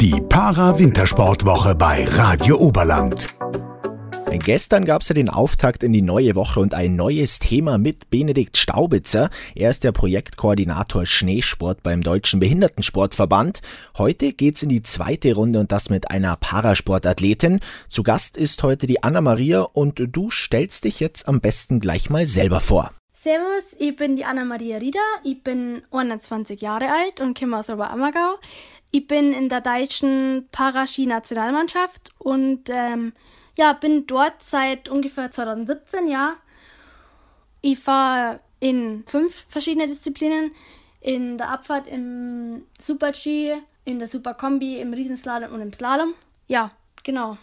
Die Para-Wintersportwoche bei Radio Oberland. Gestern gab es ja den Auftakt in die neue Woche und ein neues Thema mit Benedikt Staubitzer. Er ist der Projektkoordinator Schneesport beim Deutschen Behindertensportverband. Heute geht's in die zweite Runde und das mit einer Parasportathletin. Zu Gast ist heute die Anna-Maria und du stellst dich jetzt am besten gleich mal selber vor. Servus, ich bin die Anna-Maria Rieder, ich bin 21 Jahre alt und komme aus Oberammergau. Ich bin in der deutschen Paraski-Nationalmannschaft und ähm, ja, bin dort seit ungefähr 2017, ja. Ich fahre in fünf verschiedene Disziplinen. In der Abfahrt, im Super-G, in der Super-Kombi, im Riesenslalom und im Slalom. Ja, genau.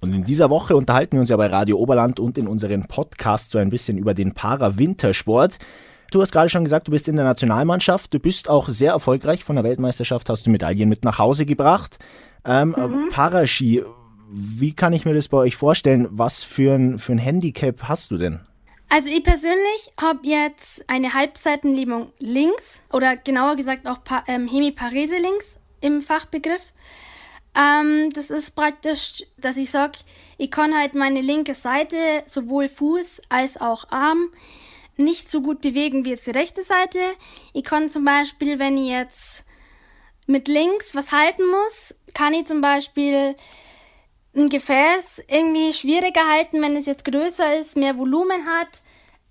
Und in dieser Woche unterhalten wir uns ja bei Radio Oberland und in unseren Podcast so ein bisschen über den Para-Wintersport. Du hast gerade schon gesagt, du bist in der Nationalmannschaft. Du bist auch sehr erfolgreich. Von der Weltmeisterschaft hast du Medaillen mit nach Hause gebracht. Ähm, mhm. Paraski, wie kann ich mir das bei euch vorstellen? Was für ein, für ein Handicap hast du denn? Also ich persönlich habe jetzt eine Halbseitenlähmung links oder genauer gesagt auch pa ähm, Hemiparese links im Fachbegriff. Ähm, das ist praktisch, dass ich sage, ich kann halt meine linke Seite, sowohl Fuß als auch Arm, nicht so gut bewegen wie jetzt die rechte Seite. Ich kann zum Beispiel, wenn ich jetzt mit links was halten muss, kann ich zum Beispiel ein Gefäß irgendwie schwieriger halten, wenn es jetzt größer ist, mehr Volumen hat.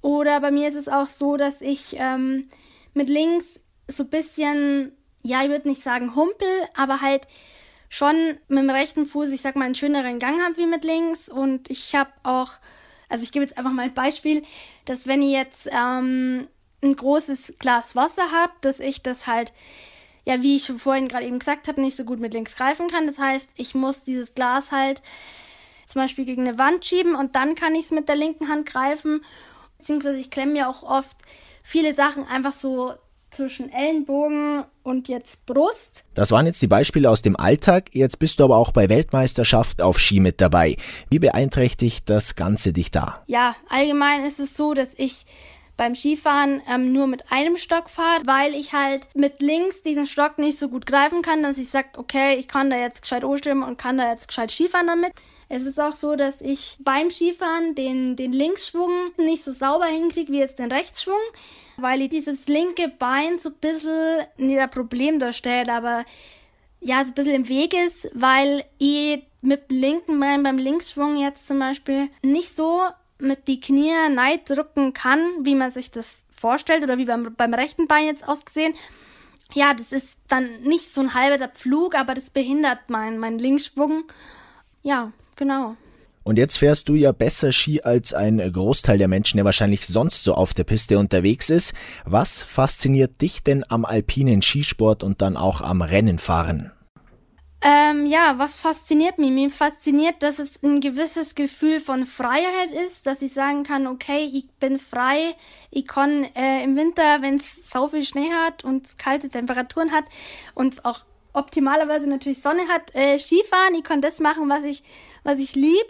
Oder bei mir ist es auch so, dass ich ähm, mit links so ein bisschen, ja, ich würde nicht sagen humpel, aber halt schon mit dem rechten Fuß, ich sag mal, einen schöneren Gang habe wie mit links. Und ich habe auch, also ich gebe jetzt einfach mal ein Beispiel, dass wenn ich jetzt ähm, ein großes Glas Wasser habe, dass ich das halt, ja, wie ich schon vorhin gerade eben gesagt habe, nicht so gut mit links greifen kann. Das heißt, ich muss dieses Glas halt zum Beispiel gegen eine Wand schieben und dann kann ich es mit der linken Hand greifen. Beziehungsweise ich klemme ja auch oft viele Sachen einfach so zwischen Ellenbogen und jetzt Brust. Das waren jetzt die Beispiele aus dem Alltag. Jetzt bist du aber auch bei Weltmeisterschaft auf Ski mit dabei. Wie beeinträchtigt das Ganze dich da? Ja, allgemein ist es so, dass ich beim Skifahren ähm, nur mit einem Stock fahre, weil ich halt mit links diesen Stock nicht so gut greifen kann, dass ich sage, okay, ich kann da jetzt gescheit umstimmen und kann da jetzt gescheit Skifahren damit. Es ist auch so, dass ich beim Skifahren den, den Linksschwung nicht so sauber hinkriege wie jetzt den Rechtsschwung, weil ich dieses linke Bein so ein bisschen nicht ein Problem darstellt, aber ja, so ein bisschen im Weg ist, weil ich mit dem linken Bein beim Linksschwung jetzt zum Beispiel nicht so mit die Knie neid drücken kann, wie man sich das vorstellt oder wie beim, beim rechten Bein jetzt ausgesehen. Ja, das ist dann nicht so ein halber Pflug, aber das behindert meinen mein Linksschwung. Ja, Genau. Und jetzt fährst du ja besser Ski als ein Großteil der Menschen, der wahrscheinlich sonst so auf der Piste unterwegs ist. Was fasziniert dich denn am alpinen Skisport und dann auch am Rennenfahren? Ähm, ja, was fasziniert mich? Mir fasziniert, dass es ein gewisses Gefühl von Freiheit ist, dass ich sagen kann, okay, ich bin frei, ich kann äh, im Winter, wenn es so viel Schnee hat und kalte Temperaturen hat und auch optimalerweise natürlich Sonne hat, äh, Skifahren, ich kann das machen, was ich was ich lieb,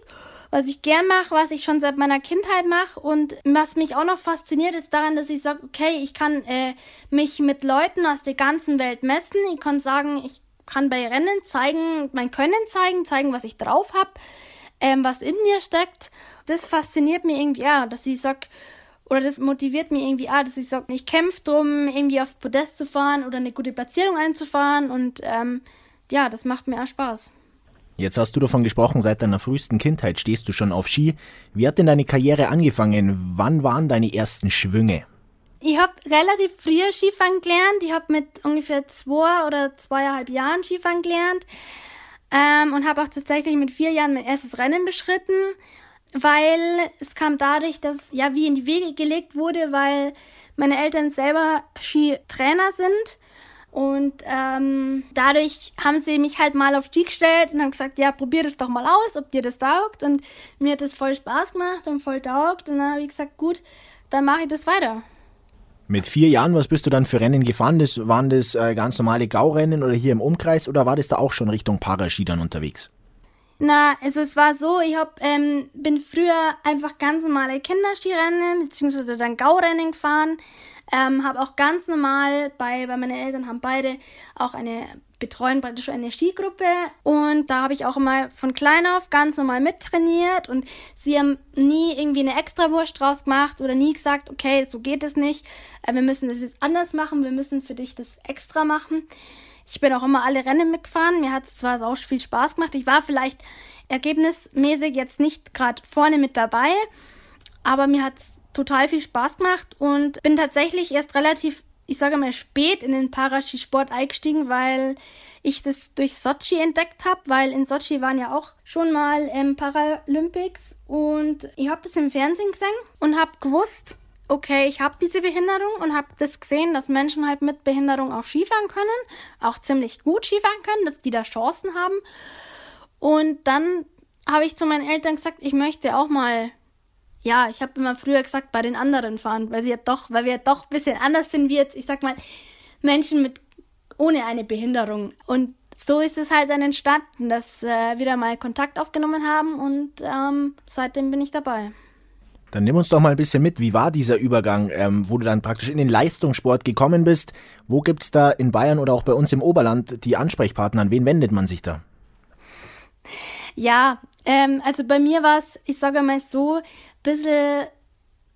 was ich gern mache, was ich schon seit meiner Kindheit mache. Und was mich auch noch fasziniert, ist daran, dass ich sage, okay, ich kann äh, mich mit Leuten aus der ganzen Welt messen. Ich kann sagen, ich kann bei Rennen zeigen, mein Können zeigen, zeigen, was ich drauf habe, ähm, was in mir steckt. Das fasziniert mich irgendwie, ja, dass ich sage, oder das motiviert mich irgendwie, ah, dass ich sage, ich kämpfe drum, irgendwie aufs Podest zu fahren oder eine gute Platzierung einzufahren. Und ähm, ja, das macht mir auch Spaß. Jetzt hast du davon gesprochen, seit deiner frühesten Kindheit stehst du schon auf Ski. Wie hat denn deine Karriere angefangen? Wann waren deine ersten Schwünge? Ich habe relativ früh Skifahren gelernt. Ich habe mit ungefähr zwei oder zweieinhalb Jahren Skifahren gelernt ähm, und habe auch tatsächlich mit vier Jahren mein erstes Rennen beschritten, weil es kam dadurch, dass ja wie in die Wege gelegt wurde, weil meine Eltern selber Skitrainer sind und ähm, dadurch haben sie mich halt mal auf die gestellt und haben gesagt, ja, probier das doch mal aus, ob dir das taugt. Und mir hat das voll Spaß gemacht und voll taugt. Und dann habe ich gesagt, gut, dann mache ich das weiter. Mit vier Jahren, was bist du dann für Rennen gefahren? Das, waren das äh, ganz normale Gaurennen oder hier im Umkreis oder war das da auch schon Richtung Paraski dann unterwegs? Na, also es war so, ich hab, ähm, bin früher einfach ganz normale Kinderskirennen beziehungsweise dann Gaurennen gefahren. Ähm, habe auch ganz normal bei, bei meinen Eltern haben beide auch eine betreuen praktisch eine Skigruppe und da habe ich auch immer von klein auf ganz normal mittrainiert und sie haben nie irgendwie eine Extrawurst draus gemacht oder nie gesagt, okay, so geht es nicht, äh, wir müssen das jetzt anders machen, wir müssen für dich das extra machen. Ich bin auch immer alle Rennen mitgefahren, mir hat es zwar auch viel Spaß gemacht, ich war vielleicht ergebnismäßig jetzt nicht gerade vorne mit dabei, aber mir hat es total viel Spaß gemacht und bin tatsächlich erst relativ ich sage mal, spät in den Paraskisport eingestiegen, weil ich das durch Sochi entdeckt habe, weil in Sochi waren ja auch schon mal ähm, Paralympics und ich habe das im Fernsehen gesehen und habe gewusst, okay, ich habe diese Behinderung und habe das gesehen, dass Menschen halt mit Behinderung auch Skifahren können, auch ziemlich gut Skifahren können, dass die da Chancen haben. Und dann habe ich zu meinen Eltern gesagt, ich möchte auch mal ja, ich habe immer früher gesagt, bei den anderen fahren, weil sie ja doch, weil wir ja doch ein bisschen anders sind wie jetzt, ich sag mal, Menschen mit ohne eine Behinderung. Und so ist es halt dann entstanden, dass äh, wir da mal Kontakt aufgenommen haben und ähm, seitdem bin ich dabei. Dann nimm uns doch mal ein bisschen mit. Wie war dieser Übergang, ähm, wo du dann praktisch in den Leistungssport gekommen bist? Wo gibt es da in Bayern oder auch bei uns im Oberland die Ansprechpartner? An wen wendet man sich da? Ja, ähm, also bei mir war es, ich sage mal so, bisschen,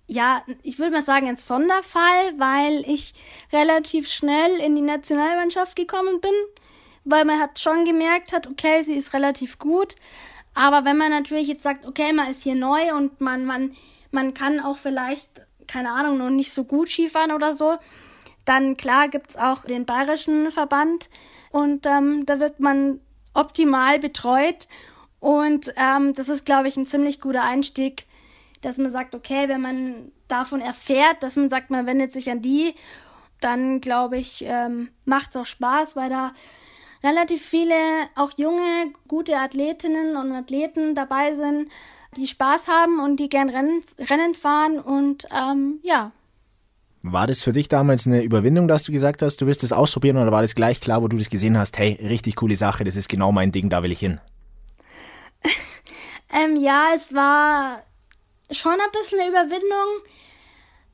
ja, ich würde mal sagen, ein Sonderfall, weil ich relativ schnell in die Nationalmannschaft gekommen bin, weil man hat schon gemerkt hat, okay, sie ist relativ gut. Aber wenn man natürlich jetzt sagt, okay, man ist hier neu und man, man, man kann auch vielleicht, keine Ahnung, noch nicht so gut Skifahren oder so, dann klar gibt's auch den bayerischen Verband und ähm, da wird man optimal betreut. Und ähm, das ist, glaube ich, ein ziemlich guter Einstieg dass man sagt, okay, wenn man davon erfährt, dass man sagt, man wendet sich an die, dann glaube ich, ähm, macht es auch Spaß, weil da relativ viele auch junge, gute Athletinnen und Athleten dabei sind, die Spaß haben und die gern Rennen, Rennen fahren und ähm, ja. War das für dich damals eine Überwindung, dass du gesagt hast, du wirst es ausprobieren oder war das gleich klar, wo du das gesehen hast, hey, richtig coole Sache, das ist genau mein Ding, da will ich hin? ähm, ja, es war schon ein bisschen eine Überwindung,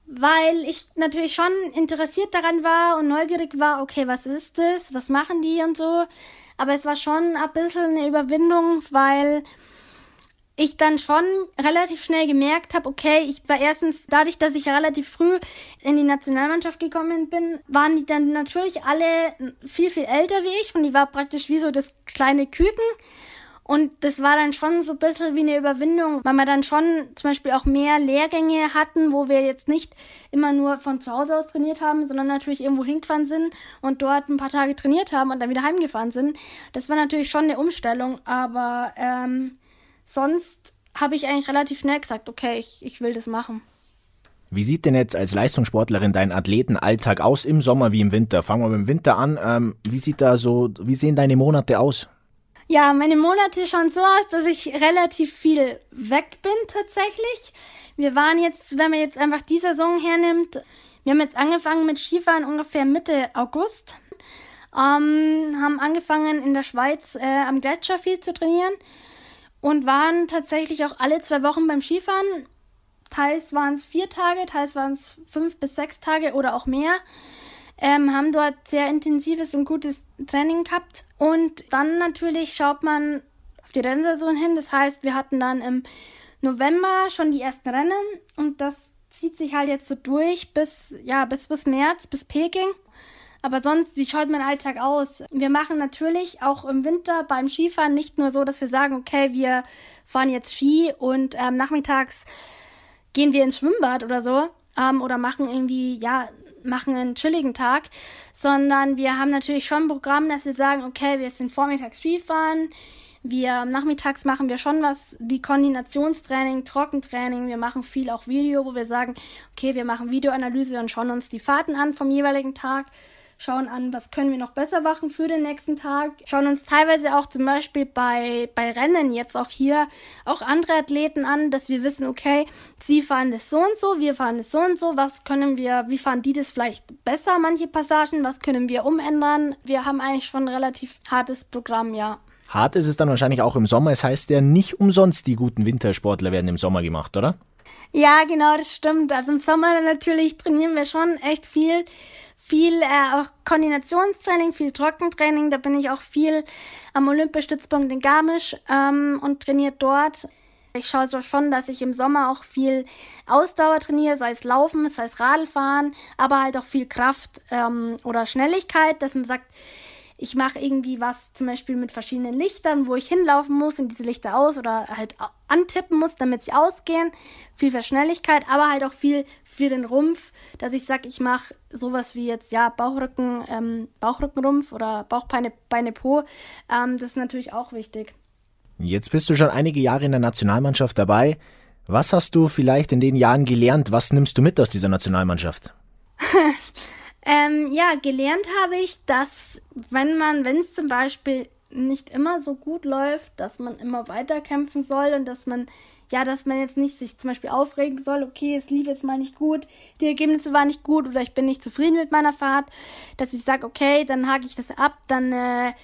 weil ich natürlich schon interessiert daran war und neugierig war, okay, was ist das, was machen die und so. Aber es war schon ein bisschen eine Überwindung, weil ich dann schon relativ schnell gemerkt habe, okay, ich war erstens dadurch, dass ich relativ früh in die Nationalmannschaft gekommen bin, waren die dann natürlich alle viel, viel älter wie ich und die war praktisch wie so das kleine Küken. Und das war dann schon so ein bisschen wie eine Überwindung, weil wir dann schon zum Beispiel auch mehr Lehrgänge hatten, wo wir jetzt nicht immer nur von zu Hause aus trainiert haben, sondern natürlich irgendwo hingefahren sind und dort ein paar Tage trainiert haben und dann wieder heimgefahren sind. Das war natürlich schon eine Umstellung, aber ähm, sonst habe ich eigentlich relativ schnell gesagt, okay, ich, ich will das machen. Wie sieht denn jetzt als Leistungssportlerin dein Athletenalltag aus im Sommer wie im Winter? Fangen wir mit dem Winter an. Ähm, wie sieht da so, wie sehen deine Monate aus? Ja, meine Monate schauen so aus, dass ich relativ viel weg bin tatsächlich. Wir waren jetzt, wenn man jetzt einfach die Saison hernimmt, wir haben jetzt angefangen mit Skifahren ungefähr Mitte August. Ähm, haben angefangen in der Schweiz äh, am Gletscher viel zu trainieren und waren tatsächlich auch alle zwei Wochen beim Skifahren. Teils waren es vier Tage, teils waren es fünf bis sechs Tage oder auch mehr ähm, haben dort sehr intensives und gutes Training gehabt. Und dann natürlich schaut man auf die Rennsaison hin. Das heißt, wir hatten dann im November schon die ersten Rennen und das zieht sich halt jetzt so durch bis, ja, bis, bis März, bis Peking. Aber sonst, wie schaut mein Alltag aus? Wir machen natürlich auch im Winter beim Skifahren nicht nur so, dass wir sagen, okay, wir fahren jetzt Ski und ähm, nachmittags gehen wir ins Schwimmbad oder so ähm, oder machen irgendwie, ja, machen einen chilligen Tag, sondern wir haben natürlich schon ein Programm, dass wir sagen, okay, wir sind vormittags Skifahren, wir nachmittags machen wir schon was wie Koordinationstraining, Trockentraining. Wir machen viel auch Video, wo wir sagen, okay, wir machen Videoanalyse und schauen uns die Fahrten an vom jeweiligen Tag schauen an, was können wir noch besser machen für den nächsten Tag, schauen uns teilweise auch zum Beispiel bei, bei Rennen jetzt auch hier auch andere Athleten an, dass wir wissen, okay, sie fahren das so und so, wir fahren das so und so, was können wir, wie fahren die das vielleicht besser, manche Passagen, was können wir umändern. Wir haben eigentlich schon ein relativ hartes Programm, ja. Hart ist es dann wahrscheinlich auch im Sommer. Es heißt ja nicht umsonst, die guten Wintersportler werden im Sommer gemacht, oder? Ja, genau, das stimmt. Also im Sommer natürlich trainieren wir schon echt viel viel äh, auch Koordinationstraining, viel Trockentraining. Da bin ich auch viel am Olympiastützpunkt in Garmisch ähm, und trainiert dort. Ich schaue so schon, dass ich im Sommer auch viel Ausdauer trainiere, sei es Laufen, sei es Radfahren, aber halt auch viel Kraft ähm, oder Schnelligkeit, dass man sagt, ich mache irgendwie was zum Beispiel mit verschiedenen Lichtern, wo ich hinlaufen muss und diese Lichter aus oder halt antippen muss, damit sie ausgehen. Viel für Schnelligkeit, aber halt auch viel für den Rumpf, dass ich sage, ich mache sowas wie jetzt, ja, Bauchrücken, ähm, Bauchrückenrumpf oder Bauchbeine, Beine Po. Ähm, das ist natürlich auch wichtig. Jetzt bist du schon einige Jahre in der Nationalmannschaft dabei. Was hast du vielleicht in den Jahren gelernt? Was nimmst du mit aus dieser Nationalmannschaft? Ähm, ja, gelernt habe ich, dass wenn man, wenn es zum Beispiel nicht immer so gut läuft, dass man immer weiter kämpfen soll und dass man, ja, dass man jetzt nicht sich zum Beispiel aufregen soll, okay, es lief jetzt mal nicht gut, die Ergebnisse waren nicht gut oder ich bin nicht zufrieden mit meiner Fahrt, dass ich sage, okay, dann hake ich das ab, dann, äh,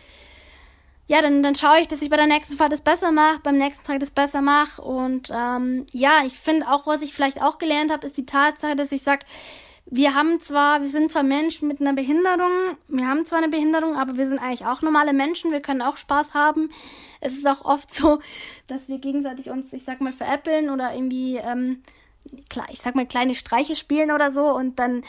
ja, dann, dann schaue ich, dass ich bei der nächsten Fahrt das besser mache, beim nächsten Tag das besser mache. Und ähm, ja, ich finde auch, was ich vielleicht auch gelernt habe, ist die Tatsache, dass ich sage, wir haben zwar, wir sind zwar Menschen mit einer Behinderung, wir haben zwar eine Behinderung, aber wir sind eigentlich auch normale Menschen, wir können auch Spaß haben. Es ist auch oft so, dass wir gegenseitig uns, ich sag mal, veräppeln oder irgendwie, ähm, ich sag mal, kleine Streiche spielen oder so und dann,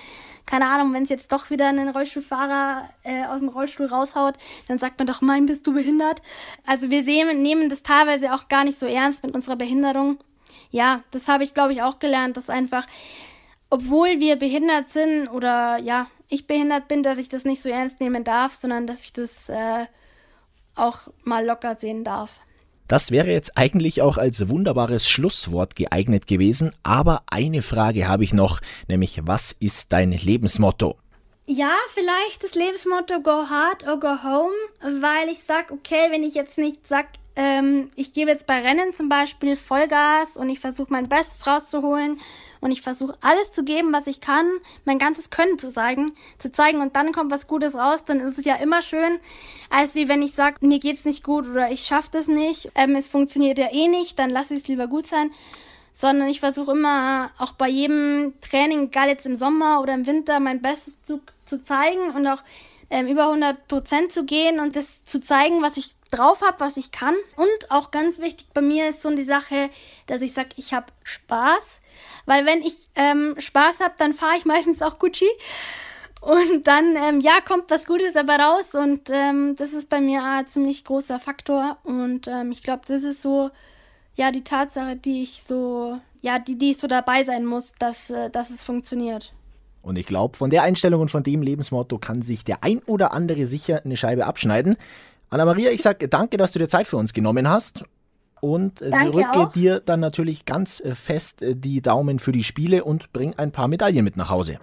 keine Ahnung, wenn es jetzt doch wieder einen Rollstuhlfahrer äh, aus dem Rollstuhl raushaut, dann sagt man doch, mein, bist du behindert? Also wir sehen, nehmen das teilweise auch gar nicht so ernst mit unserer Behinderung. Ja, das habe ich, glaube ich, auch gelernt, dass einfach obwohl wir behindert sind oder ja, ich behindert bin, dass ich das nicht so ernst nehmen darf, sondern dass ich das äh, auch mal locker sehen darf. Das wäre jetzt eigentlich auch als wunderbares Schlusswort geeignet gewesen, aber eine Frage habe ich noch, nämlich was ist dein Lebensmotto? Ja, vielleicht das Lebensmotto Go Hard or Go Home, weil ich sag, okay, wenn ich jetzt nicht sag, ähm, ich gebe jetzt bei Rennen zum Beispiel Vollgas und ich versuche mein Bestes rauszuholen und ich versuche alles zu geben, was ich kann, mein ganzes Können zu zeigen, zu zeigen. Und dann kommt was Gutes raus, dann ist es ja immer schön, als wie wenn ich sage, mir geht's nicht gut oder ich schaffe das nicht, ähm, es funktioniert ja eh nicht, dann lasse ich es lieber gut sein, sondern ich versuche immer auch bei jedem Training, egal jetzt im Sommer oder im Winter, mein Bestes zu, zu zeigen und auch ähm, über 100 Prozent zu gehen und das zu zeigen, was ich drauf habe, was ich kann. Und auch ganz wichtig bei mir ist so die Sache, dass ich sage, ich habe Spaß. Weil wenn ich ähm, Spaß habe, dann fahre ich meistens auch Gucci. Und dann, ähm, ja, kommt was Gutes dabei raus. Und ähm, das ist bei mir ein ziemlich großer Faktor. Und ähm, ich glaube, das ist so, ja, die Tatsache, die ich so, ja, die, die ich so dabei sein muss, dass, äh, dass es funktioniert. Und ich glaube, von der Einstellung und von dem Lebensmotto kann sich der ein oder andere sicher eine Scheibe abschneiden. Anna-Maria, ich sage danke, dass du dir Zeit für uns genommen hast. Und äh, Danke drücke auch. dir dann natürlich ganz äh, fest äh, die Daumen für die Spiele und bring ein paar Medaillen mit nach Hause.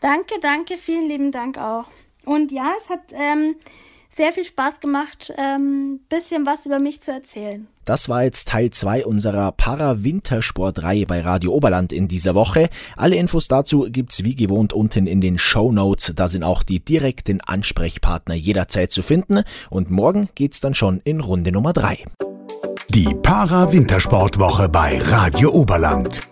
Danke, danke, vielen lieben Dank auch. Und ja, es hat ähm, sehr viel Spaß gemacht, ähm, bisschen was über mich zu erzählen. Das war jetzt Teil 2 unserer Para-Wintersport-Reihe bei Radio Oberland in dieser Woche. Alle Infos dazu gibt's wie gewohnt unten in den Show Notes. Da sind auch die direkten Ansprechpartner jederzeit zu finden. Und morgen geht's dann schon in Runde Nummer 3. Die Para-Wintersportwoche bei Radio Oberland.